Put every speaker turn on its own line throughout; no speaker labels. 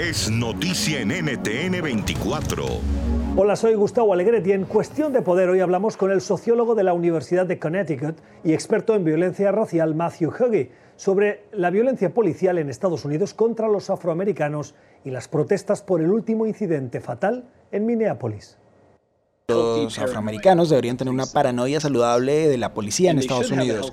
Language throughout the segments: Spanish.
Es noticia en NTN 24.
Hola, soy Gustavo Alegret y en Cuestión de Poder hoy hablamos con el sociólogo de la Universidad de Connecticut y experto en violencia racial Matthew Huggy sobre la violencia policial en Estados Unidos contra los afroamericanos y las protestas por el último incidente fatal en Minneapolis
los afroamericanos deberían tener una paranoia saludable de la policía en Estados Unidos.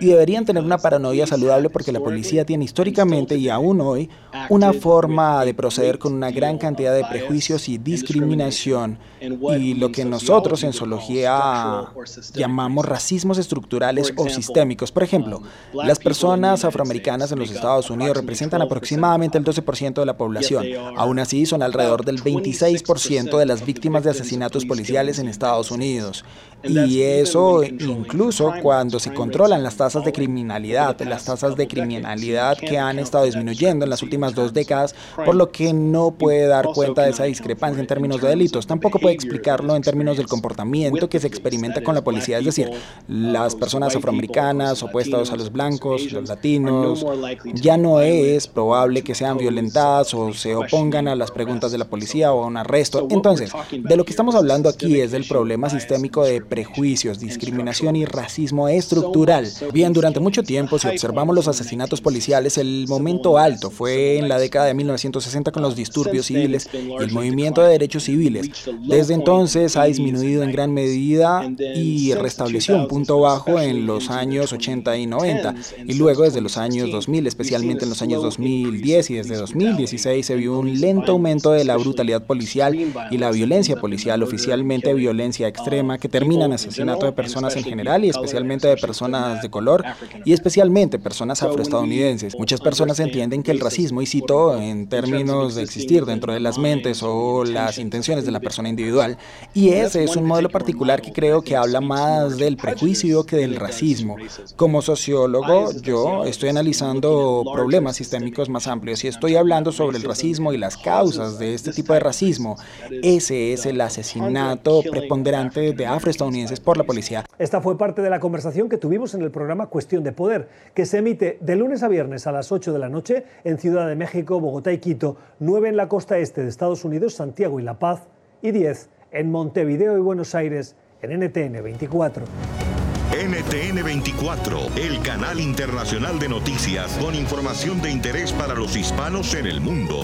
Y deberían tener una paranoia saludable porque la policía tiene históricamente y aún hoy una forma de proceder con una gran cantidad de prejuicios y discriminación y lo que nosotros en zoología llamamos racismos estructurales o sistémicos. Por ejemplo, las personas afroamericanas en los Estados Unidos representan aproximadamente el 12% de la población. Aún así, son alrededor del 26% de las víctimas de asesinatos policiales en Estados Unidos. Y eso incluso cuando se controlan las tasas de criminalidad, las tasas de criminalidad que han estado disminuyendo en las últimas dos décadas, por lo que no puede dar cuenta de esa discrepancia en términos de delitos. Tampoco puede explicarlo en términos del comportamiento que se experimenta con la policía, es decir, las personas afroamericanas opuestas a los blancos, los latinos, ya no es probable que sean violentadas o se opongan a las preguntas de la policía o a un arresto. Entonces, de lo que estamos hablando aquí es del problema sistémico de prejuicios, discriminación y racismo estructural. Bien, durante mucho tiempo, si observamos los asesinatos policiales, el momento alto fue en la década de 1960 con los disturbios civiles y el movimiento de derechos civiles. Desde entonces ha disminuido en gran medida y restableció un punto bajo en los años 80 y 90. Y luego desde los años 2000, especialmente en los años 2010 y desde 2016 se vio un lento aumento de la brutalidad policial y la violencia policial, oficialmente violencia extrema, que termina en asesinato de personas en general y especialmente de personas de color y especialmente personas afroestadounidenses. Muchas personas entienden que el racismo, y cito en términos de existir dentro de las mentes o las intenciones de la persona individual, y ese es un modelo particular que creo que habla más del prejuicio que del racismo. Como sociólogo, yo estoy analizando problemas sistémicos más amplios y estoy hablando sobre el racismo y las causas de este tipo de racismo. Ese es el asesinato preponderante de afroestadounidenses por la policía.
Esta fue parte de la conversación que tuvimos en el programa Cuestión de Poder, que se emite de lunes a viernes a las 8 de la noche en Ciudad de México, Bogotá y Quito, 9 en la costa este de Estados Unidos, Santiago y La Paz, y 10 en Montevideo y Buenos Aires en NTN 24.
NTN 24, el canal internacional de noticias con información de interés para los hispanos en el mundo.